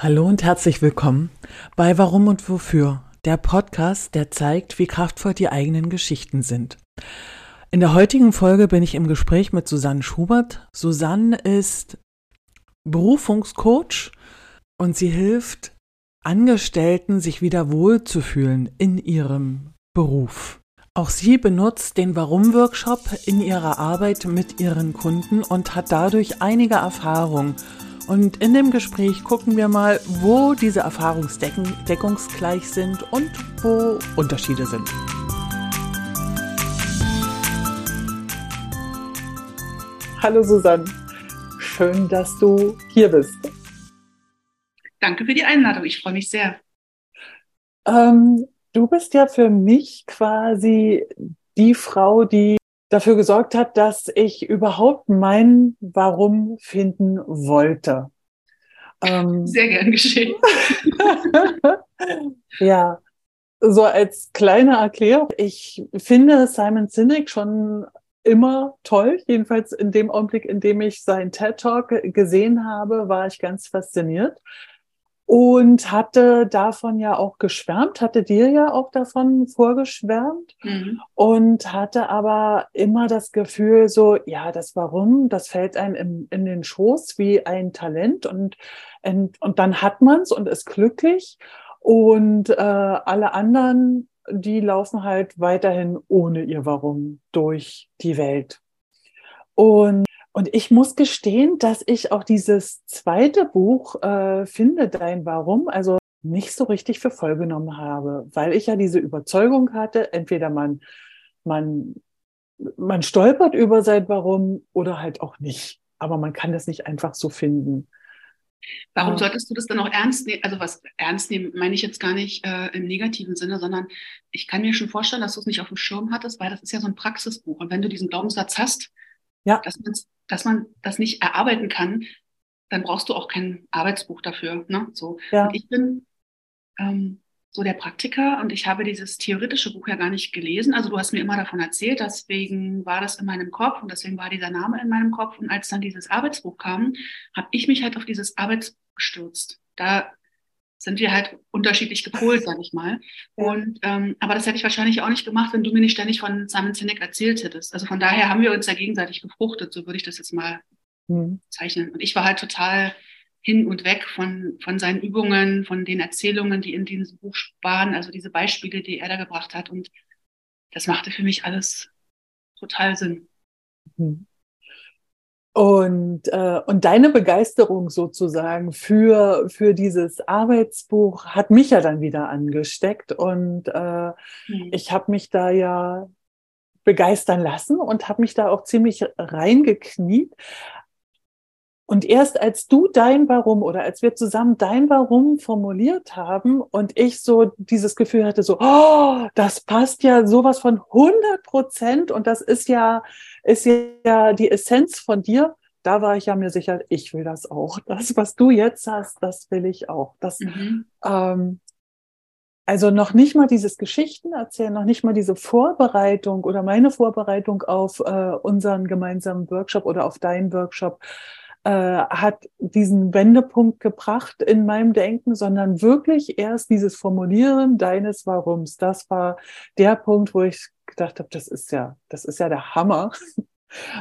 Hallo und herzlich willkommen bei Warum und Wofür, der Podcast, der zeigt, wie kraftvoll die eigenen Geschichten sind. In der heutigen Folge bin ich im Gespräch mit Susanne Schubert. Susanne ist Berufungscoach und sie hilft Angestellten, sich wieder wohlzufühlen in ihrem Beruf. Auch sie benutzt den Warum-Workshop in ihrer Arbeit mit ihren Kunden und hat dadurch einige Erfahrungen und in dem Gespräch gucken wir mal, wo diese Erfahrungsdecken deckungsgleich sind und wo Unterschiede sind. Hallo Susanne, schön, dass du hier bist. Danke für die Einladung, ich freue mich sehr. Ähm, du bist ja für mich quasi die Frau, die dafür gesorgt hat, dass ich überhaupt mein Warum finden wollte. Ähm, Sehr gern geschehen. ja, so als kleine Erklärung. Ich finde Simon Sinek schon immer toll. Jedenfalls in dem Augenblick, in dem ich seinen TED Talk gesehen habe, war ich ganz fasziniert und hatte davon ja auch geschwärmt, hatte dir ja auch davon vorgeschwärmt mhm. und hatte aber immer das Gefühl so, ja, das Warum, das fällt einem in, in den Schoß wie ein Talent und, und, und dann hat man's und ist glücklich und äh, alle anderen, die laufen halt weiterhin ohne ihr Warum durch die Welt. Und und ich muss gestehen, dass ich auch dieses zweite Buch, äh, Finde dein Warum, also nicht so richtig für voll genommen habe, weil ich ja diese Überzeugung hatte, entweder man, man, man stolpert über sein Warum oder halt auch nicht. Aber man kann das nicht einfach so finden. Warum ja. solltest du das dann auch ernst nehmen? Also was ernst nehmen meine ich jetzt gar nicht äh, im negativen Sinne, sondern ich kann mir schon vorstellen, dass du es nicht auf dem Schirm hattest, weil das ist ja so ein Praxisbuch. Und wenn du diesen Glaubenssatz hast, ja. dass man dass man das nicht erarbeiten kann, dann brauchst du auch kein Arbeitsbuch dafür. Ne? So. Ja. Und ich bin ähm, so der Praktiker und ich habe dieses theoretische Buch ja gar nicht gelesen. Also du hast mir immer davon erzählt, deswegen war das in meinem Kopf und deswegen war dieser Name in meinem Kopf. Und als dann dieses Arbeitsbuch kam, habe ich mich halt auf dieses Arbeitsbuch gestürzt. Da sind wir halt unterschiedlich gepolt, sag ich mal. Und ähm, aber das hätte ich wahrscheinlich auch nicht gemacht, wenn du mir nicht ständig von Simon Sinek erzählt hättest. Also von daher haben wir uns ja gegenseitig gefruchtet, so würde ich das jetzt mal mhm. zeichnen. Und ich war halt total hin und weg von, von seinen Übungen, von den Erzählungen, die in diesem Buch waren, also diese Beispiele, die er da gebracht hat. Und das machte für mich alles total Sinn. Mhm. Und, äh, und deine Begeisterung sozusagen für, für dieses Arbeitsbuch hat mich ja dann wieder angesteckt. Und äh, mhm. ich habe mich da ja begeistern lassen und habe mich da auch ziemlich reingekniet. Und erst als du dein Warum oder als wir zusammen dein Warum formuliert haben und ich so dieses Gefühl hatte, so, oh, das passt ja sowas von 100 Prozent und das ist ja, ist ja die Essenz von dir, da war ich ja mir sicher, ich will das auch. Das, was du jetzt hast, das will ich auch. Das, mhm. ähm, also noch nicht mal dieses Geschichten erzählen, noch nicht mal diese Vorbereitung oder meine Vorbereitung auf äh, unseren gemeinsamen Workshop oder auf deinen Workshop äh, hat diesen Wendepunkt gebracht in meinem Denken, sondern wirklich erst dieses Formulieren deines Warums. Das war der Punkt, wo ich gedacht habe, das ist ja, das ist ja der Hammer.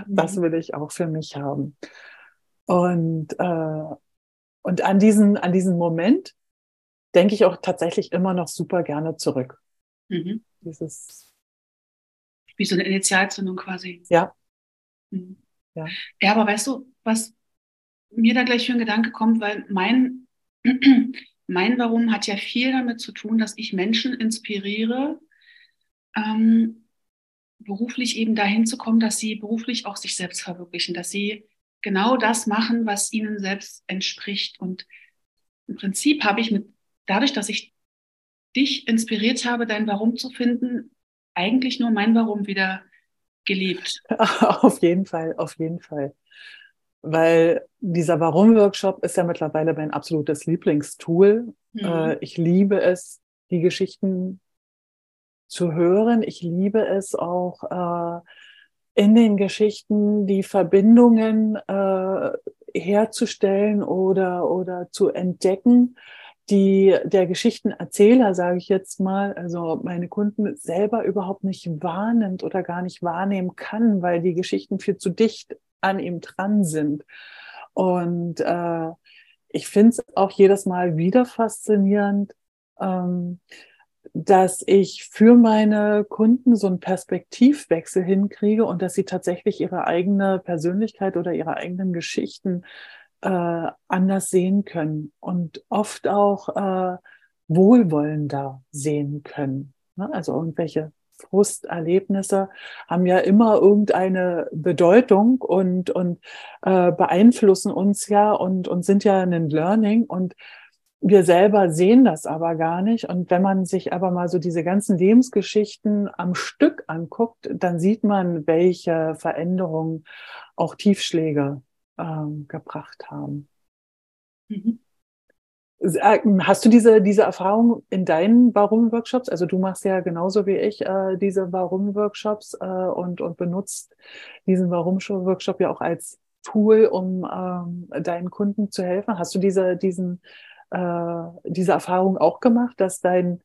Das mhm. will ich auch für mich haben. Und, äh, und an diesen, an diesen Moment denke ich auch tatsächlich immer noch super gerne zurück. Mhm. Dieses Wie so eine Initialzündung quasi. Ja. Mhm. ja. Ja, aber weißt du, was mir da gleich für ein Gedanke kommt, weil mein, mein Warum hat ja viel damit zu tun, dass ich Menschen inspiriere, ähm, beruflich eben dahin zu kommen, dass sie beruflich auch sich selbst verwirklichen, dass sie genau das machen, was ihnen selbst entspricht. Und im Prinzip habe ich mit, dadurch, dass ich dich inspiriert habe, dein Warum zu finden, eigentlich nur mein Warum wieder gelebt. Auf jeden Fall, auf jeden Fall. Weil dieser Warum-Workshop ist ja mittlerweile mein absolutes Lieblingstool. Mhm. Äh, ich liebe es, die Geschichten zu hören. Ich liebe es auch äh, in den Geschichten die Verbindungen äh, herzustellen oder, oder zu entdecken, die der Geschichtenerzähler, sage ich jetzt mal, also meine Kunden selber überhaupt nicht wahrnimmt oder gar nicht wahrnehmen kann, weil die Geschichten viel zu dicht an ihm dran sind. Und äh, ich finde es auch jedes Mal wieder faszinierend, ähm, dass ich für meine Kunden so einen Perspektivwechsel hinkriege und dass sie tatsächlich ihre eigene Persönlichkeit oder ihre eigenen Geschichten äh, anders sehen können und oft auch äh, wohlwollender sehen können. Ne? Also irgendwelche Frusterlebnisse haben ja immer irgendeine Bedeutung und, und äh, beeinflussen uns ja und, und sind ja ein Learning und wir selber sehen das aber gar nicht. Und wenn man sich aber mal so diese ganzen Lebensgeschichten am Stück anguckt, dann sieht man, welche Veränderungen auch Tiefschläge ähm, gebracht haben. Mhm. Äh, hast du diese, diese Erfahrung in deinen Warum-Workshops? Also du machst ja genauso wie ich äh, diese Warum-Workshops äh, und, und benutzt diesen Warum-Workshop ja auch als Tool, um ähm, deinen Kunden zu helfen. Hast du diese, diesen, äh, diese Erfahrung auch gemacht, dass dein,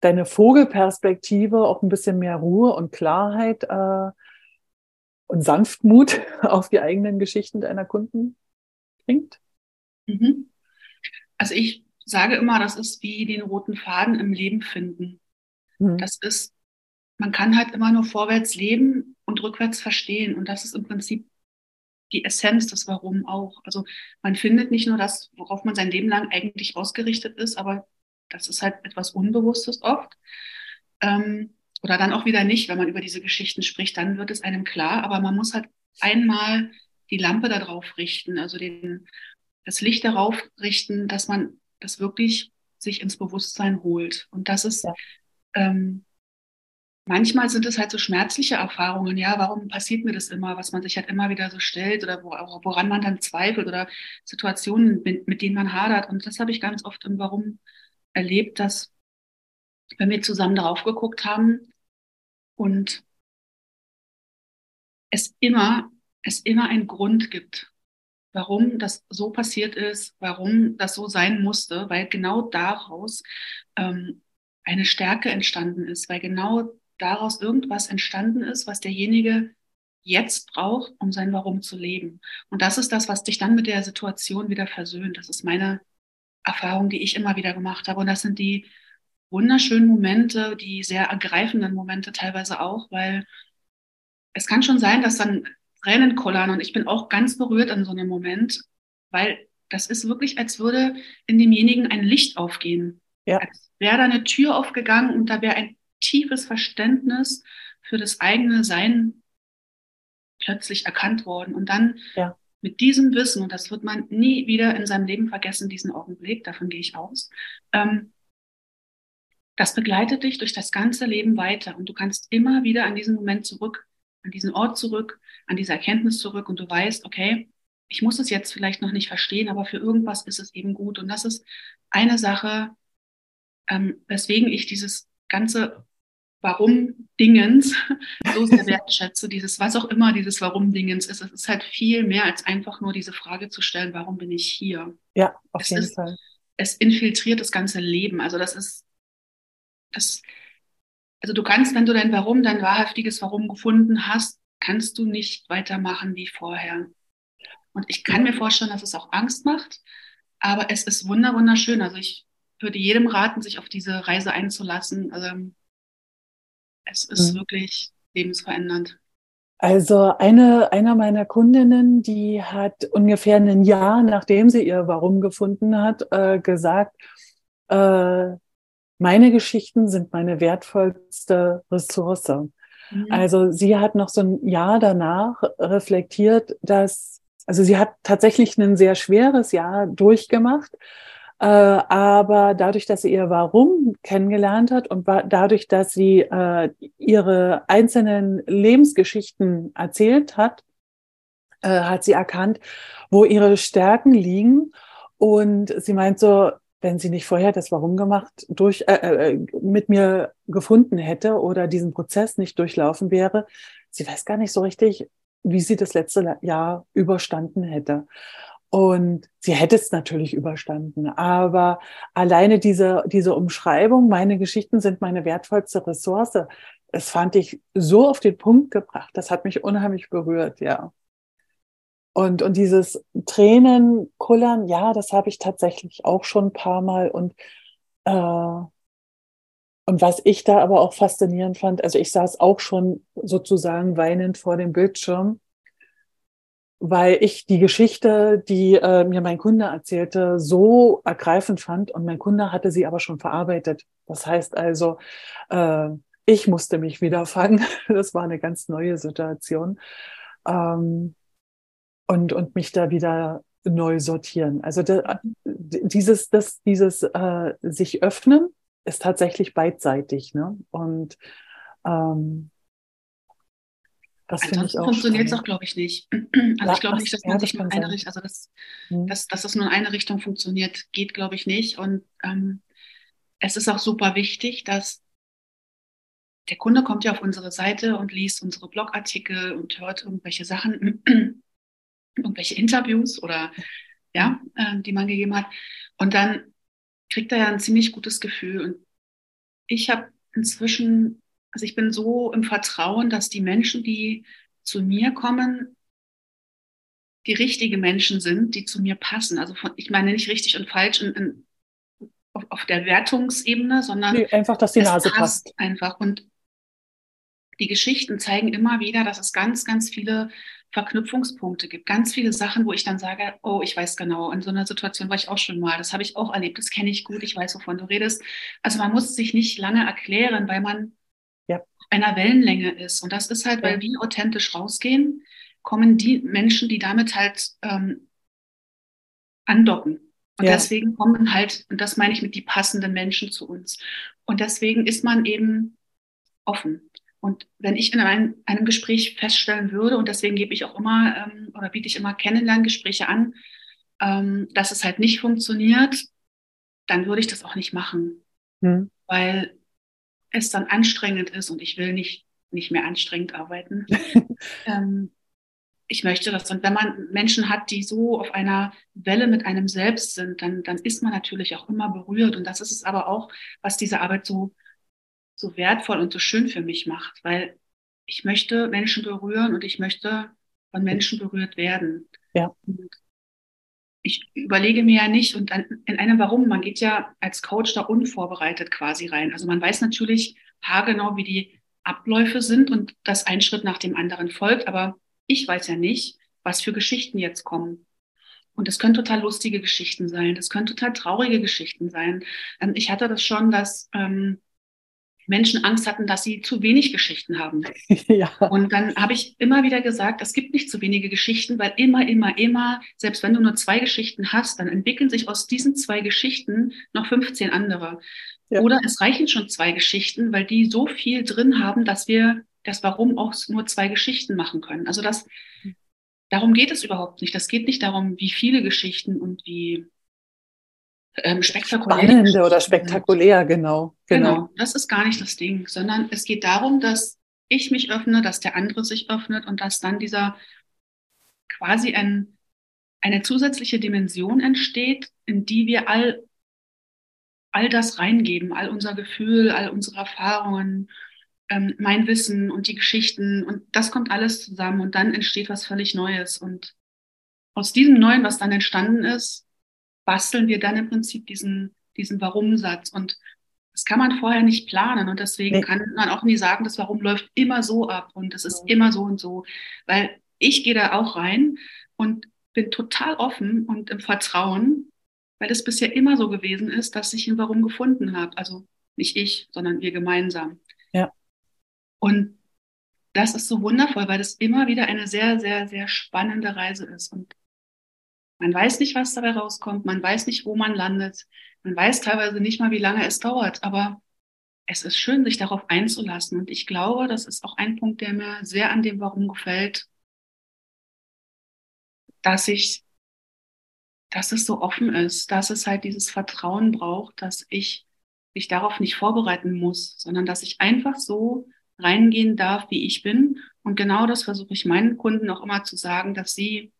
deine Vogelperspektive auch ein bisschen mehr Ruhe und Klarheit äh, und Sanftmut auf die eigenen Geschichten deiner Kunden bringt? Mhm. Also ich sage immer, das ist wie den roten Faden im Leben finden. Mhm. Das ist, man kann halt immer nur vorwärts leben und rückwärts verstehen. Und das ist im Prinzip die Essenz des Warum auch. Also man findet nicht nur das, worauf man sein Leben lang eigentlich ausgerichtet ist, aber das ist halt etwas Unbewusstes oft. Ähm, oder dann auch wieder nicht, wenn man über diese Geschichten spricht, dann wird es einem klar. Aber man muss halt einmal die Lampe darauf richten, also den, das Licht darauf richten, dass man das wirklich sich ins Bewusstsein holt. Und das ist, ja. ähm, manchmal sind es halt so schmerzliche Erfahrungen. Ja, warum passiert mir das immer, was man sich halt immer wieder so stellt oder woran man dann zweifelt oder Situationen, mit, mit denen man hadert. Und das habe ich ganz oft im Warum erlebt, dass wenn wir zusammen darauf geguckt haben, und es immer, es immer einen Grund gibt, warum das so passiert ist, warum das so sein musste, weil genau daraus ähm, eine Stärke entstanden ist, weil genau daraus irgendwas entstanden ist, was derjenige jetzt braucht, um sein Warum zu leben. Und das ist das, was dich dann mit der Situation wieder versöhnt. Das ist meine Erfahrung, die ich immer wieder gemacht habe. Und das sind die wunderschönen Momente, die sehr ergreifenden Momente teilweise auch, weil es kann schon sein, dass dann Tränen kollern und ich bin auch ganz berührt an so einem Moment, weil das ist wirklich, als würde in demjenigen ein Licht aufgehen. Ja. Als wäre da eine Tür aufgegangen und da wäre ein tiefes Verständnis für das eigene Sein plötzlich erkannt worden. Und dann ja. mit diesem Wissen, und das wird man nie wieder in seinem Leben vergessen, diesen Augenblick, davon gehe ich aus, ähm, das begleitet dich durch das ganze Leben weiter und du kannst immer wieder an diesen Moment zurück, an diesen Ort zurück, an diese Erkenntnis zurück und du weißt, okay, ich muss es jetzt vielleicht noch nicht verstehen, aber für irgendwas ist es eben gut. Und das ist eine Sache, ähm, weswegen ich dieses ganze Warum-Dingens so sehr wertschätze. Dieses, was auch immer dieses Warum-Dingens ist. Es ist halt viel mehr als einfach nur diese Frage zu stellen, warum bin ich hier? Ja, auf es jeden ist, Fall. Es infiltriert das ganze Leben. Also das ist das, also du kannst, wenn du dein Warum, dein wahrhaftiges Warum gefunden hast, kannst du nicht weitermachen wie vorher. Und ich kann mir vorstellen, dass es auch Angst macht, aber es ist wunder wunderschön. Also ich würde jedem raten, sich auf diese Reise einzulassen. Also es ist mhm. wirklich lebensverändernd. Also eine, einer meiner Kundinnen, die hat ungefähr ein Jahr, nachdem sie ihr Warum gefunden hat, äh, gesagt, äh, meine Geschichten sind meine wertvollste Ressource. Mhm. Also sie hat noch so ein Jahr danach reflektiert, dass, also sie hat tatsächlich ein sehr schweres Jahr durchgemacht, äh, aber dadurch, dass sie ihr Warum kennengelernt hat und dadurch, dass sie äh, ihre einzelnen Lebensgeschichten erzählt hat, äh, hat sie erkannt, wo ihre Stärken liegen. Und sie meint so, wenn sie nicht vorher das Warum gemacht durch äh, äh, mit mir gefunden hätte oder diesen Prozess nicht durchlaufen wäre, sie weiß gar nicht so richtig, wie sie das letzte Jahr überstanden hätte. Und sie hätte es natürlich überstanden. Aber alleine diese, diese Umschreibung, meine Geschichten sind meine wertvollste Ressource, das fand ich so auf den Punkt gebracht. Das hat mich unheimlich berührt, ja. Und, und dieses Tränen kullern, ja, das habe ich tatsächlich auch schon ein paar Mal. Und, äh, und was ich da aber auch faszinierend fand, also ich saß auch schon sozusagen weinend vor dem Bildschirm, weil ich die Geschichte, die äh, mir mein Kunde erzählte, so ergreifend fand. Und mein Kunde hatte sie aber schon verarbeitet. Das heißt also, äh, ich musste mich wieder fangen. Das war eine ganz neue Situation. Ähm, und, und mich da wieder neu sortieren. Also da, dieses, das, dieses äh, sich öffnen ist tatsächlich beidseitig. Ne? Und ähm, das finde ich auch funktioniert es auch, glaube ich, nicht. Also ich glaube nicht, dass man sich nur eine Richtung, also das, hm. dass, dass das nur in eine Richtung funktioniert, geht, glaube ich, nicht. Und ähm, es ist auch super wichtig, dass der Kunde kommt ja auf unsere Seite und liest unsere Blogartikel und hört irgendwelche Sachen irgendwelche Interviews oder ja, äh, die man gegeben hat. Und dann kriegt er ja ein ziemlich gutes Gefühl. Und ich habe inzwischen, also ich bin so im Vertrauen, dass die Menschen, die zu mir kommen, die richtige Menschen sind, die zu mir passen. Also von, ich meine nicht richtig und falsch in, in, auf, auf, der Wertungsebene, sondern nee, einfach, dass die Nase passt. passt. Einfach. Und die Geschichten zeigen immer wieder, dass es ganz, ganz viele Verknüpfungspunkte gibt. Ganz viele Sachen, wo ich dann sage, oh, ich weiß genau, in so einer Situation war ich auch schon mal, das habe ich auch erlebt, das kenne ich gut, ich weiß, wovon du redest. Also man muss sich nicht lange erklären, weil man ja. einer Wellenlänge ist. Und das ist halt, weil wir authentisch rausgehen, kommen die Menschen, die damit halt ähm, andocken. Und ja. deswegen kommen halt, und das meine ich mit die passenden Menschen zu uns. Und deswegen ist man eben offen. Und wenn ich in einem, einem Gespräch feststellen würde, und deswegen gebe ich auch immer ähm, oder biete ich immer Kennenlerngespräche an, ähm, dass es halt nicht funktioniert, dann würde ich das auch nicht machen, hm. weil es dann anstrengend ist und ich will nicht, nicht mehr anstrengend arbeiten. ähm, ich möchte das. Und wenn man Menschen hat, die so auf einer Welle mit einem selbst sind, dann, dann ist man natürlich auch immer berührt. Und das ist es aber auch, was diese Arbeit so so wertvoll und so schön für mich macht, weil ich möchte Menschen berühren und ich möchte von Menschen berührt werden. Ja. Und ich überlege mir ja nicht und in einem Warum, man geht ja als Coach da unvorbereitet quasi rein. Also man weiß natürlich haargenau, wie die Abläufe sind und dass ein Schritt nach dem anderen folgt, aber ich weiß ja nicht, was für Geschichten jetzt kommen. Und das können total lustige Geschichten sein, das können total traurige Geschichten sein. Ähm, ich hatte das schon, dass ähm, Menschen Angst hatten, dass sie zu wenig Geschichten haben. ja. Und dann habe ich immer wieder gesagt, es gibt nicht zu wenige Geschichten, weil immer, immer, immer, selbst wenn du nur zwei Geschichten hast, dann entwickeln sich aus diesen zwei Geschichten noch 15 andere. Ja. Oder es reichen schon zwei Geschichten, weil die so viel drin haben, dass wir das Warum auch nur zwei Geschichten machen können. Also das, darum geht es überhaupt nicht. Das geht nicht darum, wie viele Geschichten und wie ähm, spektakulär. Spannende oder spektakulär, genau, genau. Genau, das ist gar nicht das Ding, sondern es geht darum, dass ich mich öffne, dass der andere sich öffnet und dass dann dieser quasi ein, eine zusätzliche Dimension entsteht, in die wir all, all das reingeben, all unser Gefühl, all unsere Erfahrungen, ähm, mein Wissen und die Geschichten und das kommt alles zusammen und dann entsteht was völlig Neues und aus diesem Neuen, was dann entstanden ist, basteln wir dann im Prinzip diesen, diesen Warum-Satz. Und das kann man vorher nicht planen. Und deswegen nee. kann man auch nie sagen, das Warum läuft immer so ab und es ist ja. immer so und so. Weil ich gehe da auch rein und bin total offen und im Vertrauen, weil es bisher immer so gewesen ist, dass ich ein Warum gefunden habe. Also nicht ich, sondern wir gemeinsam. Ja. Und das ist so wundervoll, weil das immer wieder eine sehr, sehr, sehr spannende Reise ist. Und man weiß nicht, was dabei rauskommt. Man weiß nicht, wo man landet. Man weiß teilweise nicht mal, wie lange es dauert. Aber es ist schön, sich darauf einzulassen. Und ich glaube, das ist auch ein Punkt, der mir sehr an dem Warum gefällt, dass ich, dass es so offen ist, dass es halt dieses Vertrauen braucht, dass ich mich darauf nicht vorbereiten muss, sondern dass ich einfach so reingehen darf, wie ich bin. Und genau das versuche ich meinen Kunden auch immer zu sagen, dass sie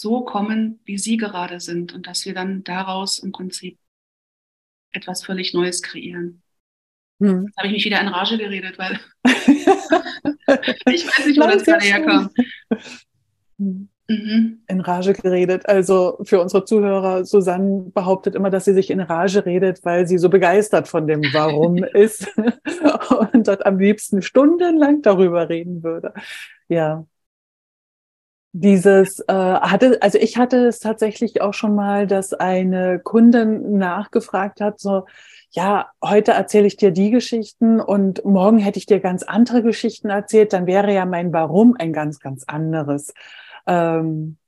so kommen, wie sie gerade sind und dass wir dann daraus im Prinzip etwas völlig Neues kreieren. Hm. Jetzt habe ich mich wieder in Rage geredet, weil ich weiß nicht, wo das gerade herkam. Hm. Mhm. In Rage geredet. Also für unsere Zuhörer, Susanne behauptet immer, dass sie sich in Rage redet, weil sie so begeistert von dem Warum ist und dort am liebsten stundenlang darüber reden würde. Ja. Dieses äh, hatte, also ich hatte es tatsächlich auch schon mal, dass eine Kundin nachgefragt hat, so, ja, heute erzähle ich dir die Geschichten und morgen hätte ich dir ganz andere Geschichten erzählt, dann wäre ja mein Warum ein ganz, ganz anderes. Ähm,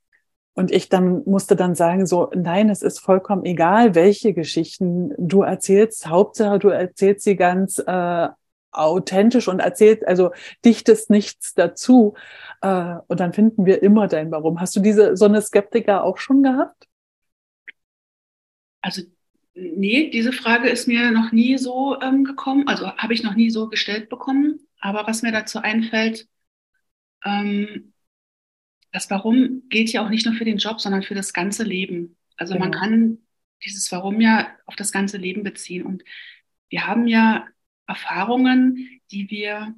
und ich dann musste dann sagen, so, nein, es ist vollkommen egal, welche Geschichten du erzählst. Hauptsache, du erzählst sie ganz äh, authentisch und erzählst, also dichtest nichts dazu. Äh, und dann finden wir immer dein Warum. Hast du diese so eine Skeptiker auch schon gehabt? Also Nee, diese Frage ist mir noch nie so ähm, gekommen, also habe ich noch nie so gestellt bekommen. Aber was mir dazu einfällt, ähm, das Warum gilt ja auch nicht nur für den Job, sondern für das ganze Leben. Also genau. man kann dieses Warum ja auf das ganze Leben beziehen. Und wir haben ja Erfahrungen, die wir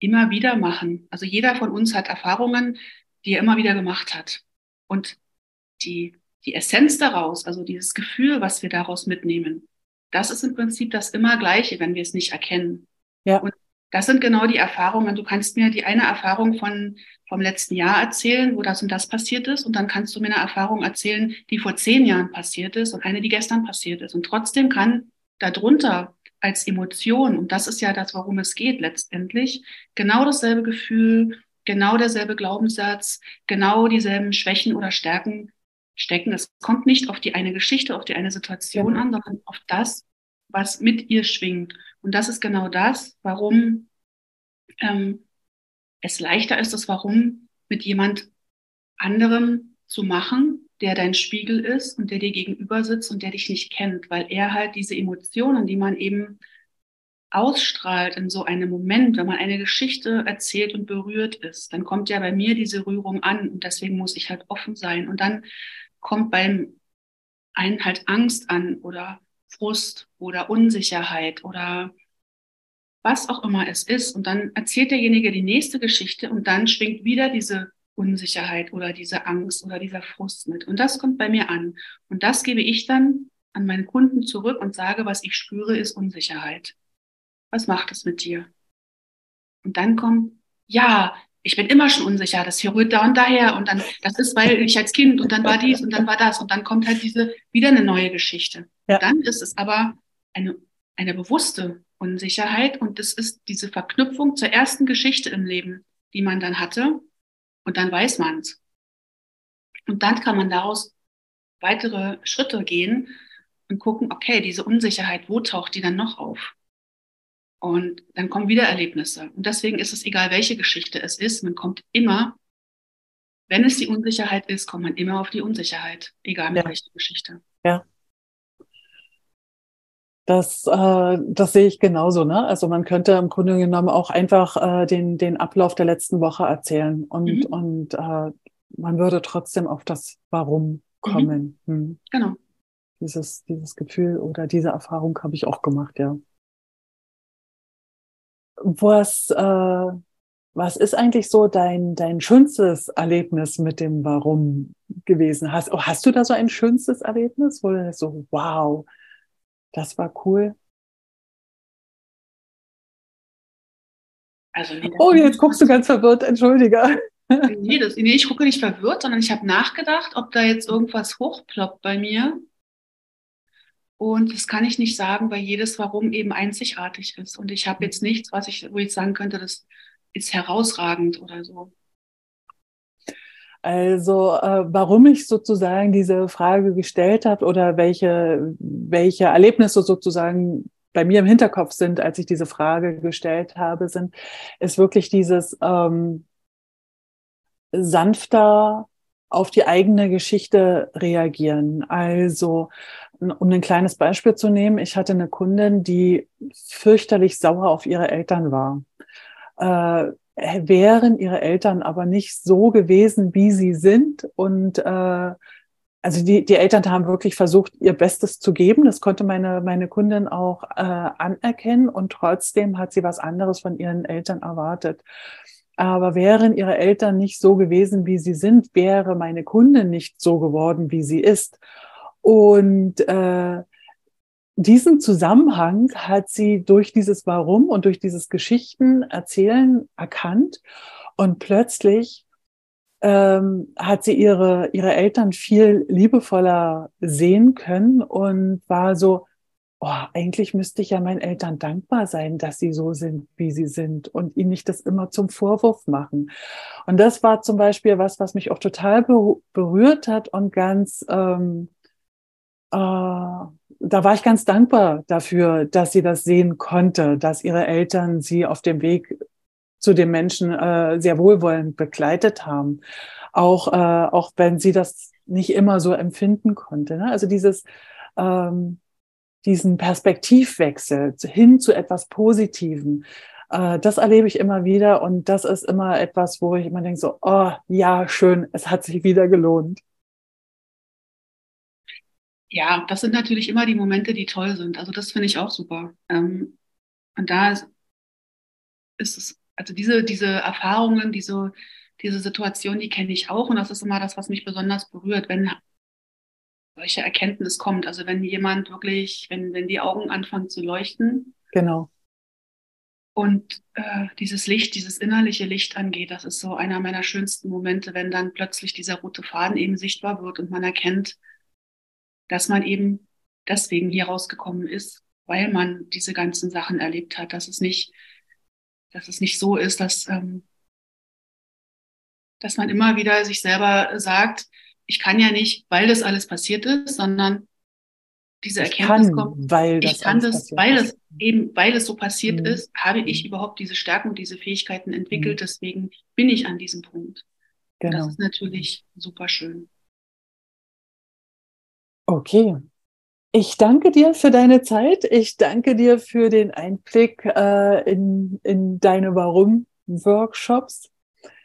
immer wieder machen. Also jeder von uns hat Erfahrungen, die er immer wieder gemacht hat. Und die die Essenz daraus, also dieses Gefühl, was wir daraus mitnehmen, das ist im Prinzip das immer Gleiche, wenn wir es nicht erkennen. Ja. Und das sind genau die Erfahrungen. Du kannst mir die eine Erfahrung von, vom letzten Jahr erzählen, wo das und das passiert ist. Und dann kannst du mir eine Erfahrung erzählen, die vor zehn Jahren passiert ist und eine, die gestern passiert ist. Und trotzdem kann darunter als Emotion, und das ist ja das, worum es geht letztendlich, genau dasselbe Gefühl, genau derselbe Glaubenssatz, genau dieselben Schwächen oder Stärken stecken. Es kommt nicht auf die eine Geschichte, auf die eine Situation an, sondern auf das, was mit ihr schwingt. Und das ist genau das, warum ähm, es leichter ist, das Warum mit jemand anderem zu machen, der dein Spiegel ist und der dir gegenüber sitzt und der dich nicht kennt, weil er halt diese Emotionen, die man eben ausstrahlt in so einem Moment, wenn man eine Geschichte erzählt und berührt ist, dann kommt ja bei mir diese Rührung an und deswegen muss ich halt offen sein. Und dann kommt beim einen halt Angst an oder Frust oder Unsicherheit oder was auch immer es ist. Und dann erzählt derjenige die nächste Geschichte und dann schwingt wieder diese Unsicherheit oder diese Angst oder dieser Frust mit. Und das kommt bei mir an. Und das gebe ich dann an meinen Kunden zurück und sage, was ich spüre, ist Unsicherheit. Was macht es mit dir? Und dann kommt, ja, ich bin immer schon unsicher, das hier rührt da und daher und dann, das ist, weil ich als Kind und dann war dies und dann war das und dann kommt halt diese, wieder eine neue Geschichte. Ja. Dann ist es aber eine, eine bewusste Unsicherheit und das ist diese Verknüpfung zur ersten Geschichte im Leben, die man dann hatte und dann weiß man es. Und dann kann man daraus weitere Schritte gehen und gucken, okay, diese Unsicherheit, wo taucht die dann noch auf? Und dann kommen wieder Erlebnisse. Und deswegen ist es egal, welche Geschichte es ist, man kommt immer, wenn es die Unsicherheit ist, kommt man immer auf die Unsicherheit, egal mit ja. welcher Geschichte. Ja. Das, äh, das sehe ich genauso. Ne? Also man könnte im Grunde genommen auch einfach äh, den, den Ablauf der letzten Woche erzählen und, mhm. und äh, man würde trotzdem auf das Warum kommen. Mhm. Hm. Genau. Dieses, dieses Gefühl oder diese Erfahrung habe ich auch gemacht, ja was, äh, was ist eigentlich so dein, dein schönstes Erlebnis mit dem Warum gewesen? Hast, oh, hast du da so ein schönstes Erlebnis, wo du so, wow, das war cool? Also, nee, oh, jetzt guckst du ganz verwirrt, entschuldige. Nee, das, nee, ich gucke nicht verwirrt, sondern ich habe nachgedacht, ob da jetzt irgendwas hochploppt bei mir. Und das kann ich nicht sagen, weil jedes Warum eben einzigartig ist. Und ich habe jetzt nichts, was ich, wo ich sagen könnte, das ist herausragend oder so. Also, äh, warum ich sozusagen diese Frage gestellt habe oder welche, welche Erlebnisse sozusagen bei mir im Hinterkopf sind, als ich diese Frage gestellt habe, sind, ist wirklich dieses ähm, sanfter auf die eigene Geschichte reagieren. Also um ein kleines Beispiel zu nehmen, ich hatte eine Kundin, die fürchterlich sauer auf ihre Eltern war. Äh, wären ihre Eltern aber nicht so gewesen, wie sie sind. Und äh, also die, die Eltern haben wirklich versucht, ihr Bestes zu geben. Das konnte meine, meine Kundin auch äh, anerkennen. Und trotzdem hat sie was anderes von ihren Eltern erwartet. Aber wären ihre Eltern nicht so gewesen, wie sie sind, wäre meine Kundin nicht so geworden, wie sie ist. Und äh, diesen Zusammenhang hat sie durch dieses Warum und durch dieses Geschichten erzählen erkannt. Und plötzlich ähm, hat sie ihre, ihre Eltern viel liebevoller sehen können und war so, oh, eigentlich müsste ich ja meinen Eltern dankbar sein, dass sie so sind, wie sie sind und ihnen nicht das immer zum Vorwurf machen. Und das war zum Beispiel was, was mich auch total berührt hat und ganz, ähm, äh, da war ich ganz dankbar dafür, dass sie das sehen konnte, dass ihre Eltern sie auf dem Weg zu den Menschen äh, sehr wohlwollend begleitet haben. Auch, äh, auch wenn sie das nicht immer so empfinden konnte. Ne? Also dieses, ähm, diesen Perspektivwechsel hin zu etwas Positivem, äh, das erlebe ich immer wieder und das ist immer etwas, wo ich immer denke so, oh ja, schön, es hat sich wieder gelohnt. Ja, das sind natürlich immer die Momente, die toll sind. Also das finde ich auch super. Ähm, und da ist, ist es also diese, diese Erfahrungen, diese, diese Situation, die kenne ich auch und das ist immer das, was mich besonders berührt, wenn solche Erkenntnis kommt. Also wenn jemand wirklich, wenn, wenn die Augen anfangen zu leuchten. Genau. Und äh, dieses Licht, dieses innerliche Licht angeht, das ist so einer meiner schönsten Momente, wenn dann plötzlich dieser rote Faden eben sichtbar wird und man erkennt, dass man eben deswegen hier rausgekommen ist, weil man diese ganzen Sachen erlebt hat, dass es nicht dass es nicht so ist, dass, ähm, dass man immer wieder sich selber sagt, ich kann ja nicht, weil das alles passiert ist, sondern diese Erkenntnis kann, kommt, weil das ich kann das, weil es eben, weil es so passiert mhm. ist, habe ich überhaupt diese Stärken und diese Fähigkeiten entwickelt. Mhm. Deswegen bin ich an diesem Punkt. Genau. das ist natürlich super schön. Okay, ich danke dir für deine Zeit. Ich danke dir für den Einblick äh, in, in deine Warum-Workshops.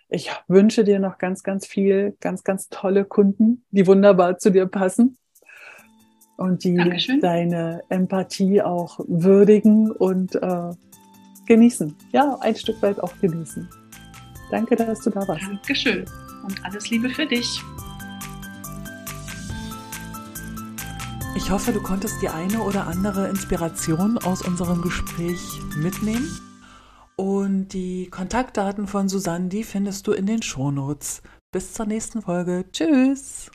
Ich wünsche dir noch ganz, ganz viel, ganz, ganz tolle Kunden, die wunderbar zu dir passen und die Dankeschön. deine Empathie auch würdigen und äh, genießen. Ja, ein Stück weit auch genießen. Danke, dass du da warst. Dankeschön und alles Liebe für dich. Ich hoffe, du konntest die eine oder andere Inspiration aus unserem Gespräch mitnehmen. Und die Kontaktdaten von Susanne, die findest du in den Shownotes. Bis zur nächsten Folge. Tschüss.